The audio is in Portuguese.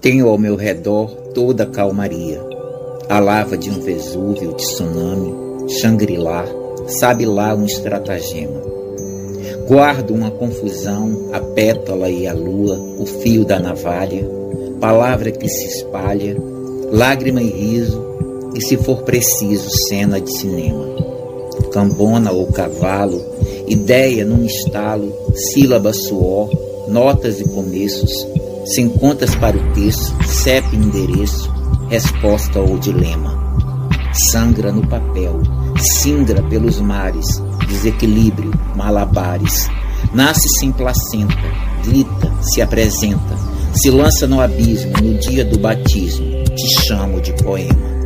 Tenho ao meu redor toda a calmaria. A lava de um Vesúvio, de tsunami, Shangri-La, sabe lá um estratagema. Guardo uma confusão, a pétala e a lua, o fio da navalha, palavra que se espalha, lágrima e riso, e se for preciso, cena de cinema. Cambona ou cavalo, ideia num estalo, sílaba suor, notas e começos, sem contas para o texto, CEP endereço, resposta ou dilema. Sangra no papel, singra pelos mares, desequilíbrio, malabares. Nasce sem placenta, grita, se apresenta, se lança no abismo no dia do batismo. Te chamo de poema.